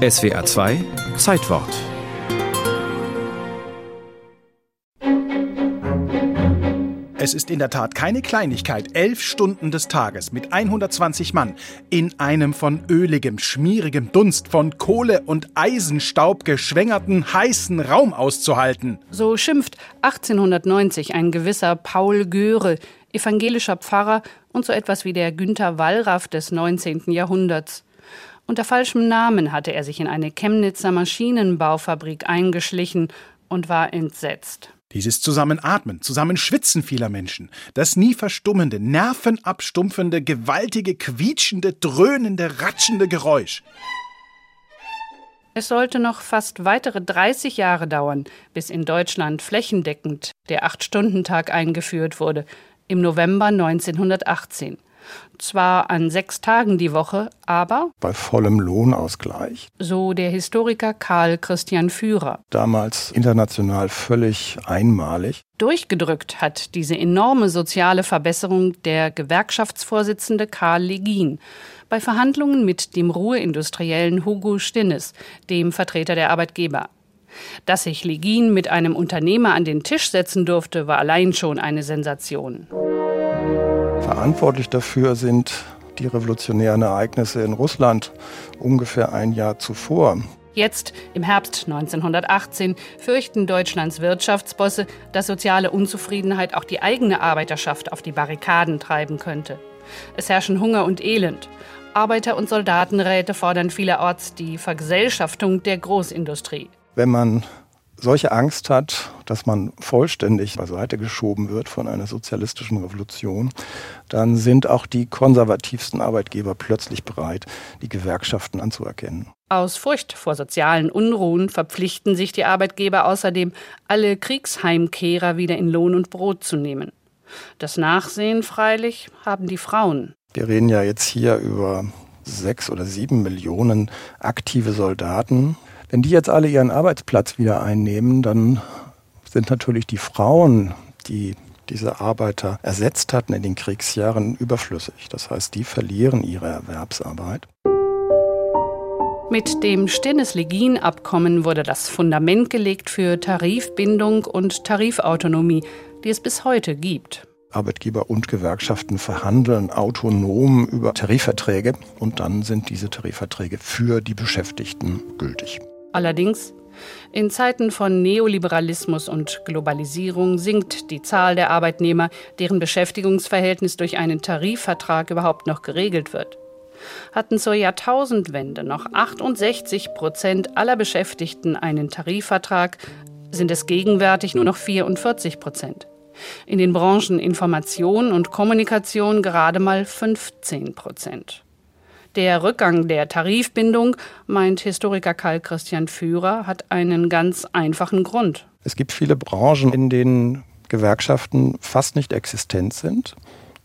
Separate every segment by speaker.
Speaker 1: SWA 2 Zeitwort
Speaker 2: Es ist in der Tat keine Kleinigkeit, elf Stunden des Tages mit 120 Mann in einem von öligem, schmierigem Dunst, von Kohle und Eisenstaub geschwängerten, heißen Raum auszuhalten.
Speaker 3: So schimpft 1890 ein gewisser Paul Göre, evangelischer Pfarrer und so etwas wie der Günther Wallraff des 19. Jahrhunderts. Unter falschem Namen hatte er sich in eine Chemnitzer Maschinenbaufabrik eingeschlichen und war entsetzt.
Speaker 2: Dieses Zusammenatmen, Zusammenschwitzen vieler Menschen, das nie verstummende, nervenabstumpfende, gewaltige, quietschende, dröhnende, ratschende Geräusch.
Speaker 3: Es sollte noch fast weitere 30 Jahre dauern, bis in Deutschland flächendeckend der Acht-Stunden-Tag eingeführt wurde, im November 1918. Zwar an sechs Tagen die Woche, aber
Speaker 4: bei vollem Lohnausgleich.
Speaker 3: So der Historiker Karl Christian Führer.
Speaker 4: Damals international völlig einmalig.
Speaker 3: Durchgedrückt hat diese enorme soziale Verbesserung der Gewerkschaftsvorsitzende Karl Legin bei Verhandlungen mit dem Ruheindustriellen Hugo Stinnes, dem Vertreter der Arbeitgeber. Dass sich Legin mit einem Unternehmer an den Tisch setzen durfte, war allein schon eine Sensation.
Speaker 4: Verantwortlich dafür sind die revolutionären Ereignisse in Russland ungefähr ein Jahr zuvor.
Speaker 3: Jetzt, im Herbst 1918, fürchten Deutschlands Wirtschaftsbosse, dass soziale Unzufriedenheit auch die eigene Arbeiterschaft auf die Barrikaden treiben könnte. Es herrschen Hunger und Elend. Arbeiter- und Soldatenräte fordern vielerorts die Vergesellschaftung der Großindustrie.
Speaker 4: Wenn man solche Angst hat, dass man vollständig beiseite geschoben wird von einer sozialistischen Revolution, dann sind auch die konservativsten Arbeitgeber plötzlich bereit, die Gewerkschaften anzuerkennen.
Speaker 3: Aus Furcht vor sozialen Unruhen verpflichten sich die Arbeitgeber außerdem, alle Kriegsheimkehrer wieder in Lohn und Brot zu nehmen. Das Nachsehen freilich haben die Frauen.
Speaker 4: Wir reden ja jetzt hier über sechs oder sieben Millionen aktive Soldaten, wenn die jetzt alle ihren Arbeitsplatz wieder einnehmen, dann sind natürlich die Frauen, die diese Arbeiter ersetzt hatten in den Kriegsjahren, überflüssig. Das heißt, die verlieren ihre Erwerbsarbeit.
Speaker 3: Mit dem Stennis-Legin-Abkommen wurde das Fundament gelegt für Tarifbindung und Tarifautonomie, die es bis heute gibt.
Speaker 4: Arbeitgeber und Gewerkschaften verhandeln autonom über Tarifverträge und dann sind diese Tarifverträge für die Beschäftigten gültig.
Speaker 3: Allerdings, in Zeiten von Neoliberalismus und Globalisierung sinkt die Zahl der Arbeitnehmer, deren Beschäftigungsverhältnis durch einen Tarifvertrag überhaupt noch geregelt wird. Hatten zur Jahrtausendwende noch 68 Prozent aller Beschäftigten einen Tarifvertrag, sind es gegenwärtig nur noch 44 Prozent. In den Branchen Information und Kommunikation gerade mal 15 Prozent. Der Rückgang der Tarifbindung, meint Historiker Karl Christian Führer, hat einen ganz einfachen Grund.
Speaker 4: Es gibt viele Branchen, in denen Gewerkschaften fast nicht existent sind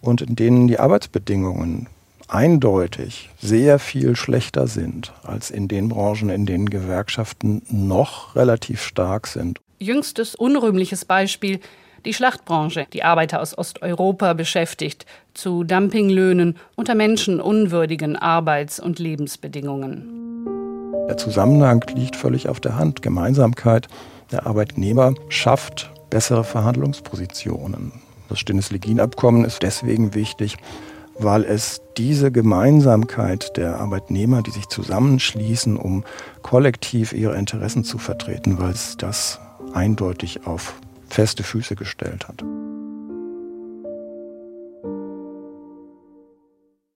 Speaker 4: und in denen die Arbeitsbedingungen eindeutig sehr viel schlechter sind als in den Branchen, in denen Gewerkschaften noch relativ stark sind.
Speaker 3: Jüngstes unrühmliches Beispiel die Schlachtbranche, die Arbeiter aus Osteuropa beschäftigt, zu Dumpinglöhnen unter menschenunwürdigen Arbeits- und Lebensbedingungen.
Speaker 4: Der Zusammenhang liegt völlig auf der Hand. Gemeinsamkeit. Der Arbeitnehmer schafft bessere Verhandlungspositionen. Das Stinnes-Legin-Abkommen ist deswegen wichtig, weil es diese Gemeinsamkeit der Arbeitnehmer, die sich zusammenschließen, um kollektiv ihre Interessen zu vertreten, weil es das eindeutig auf feste Füße gestellt hat.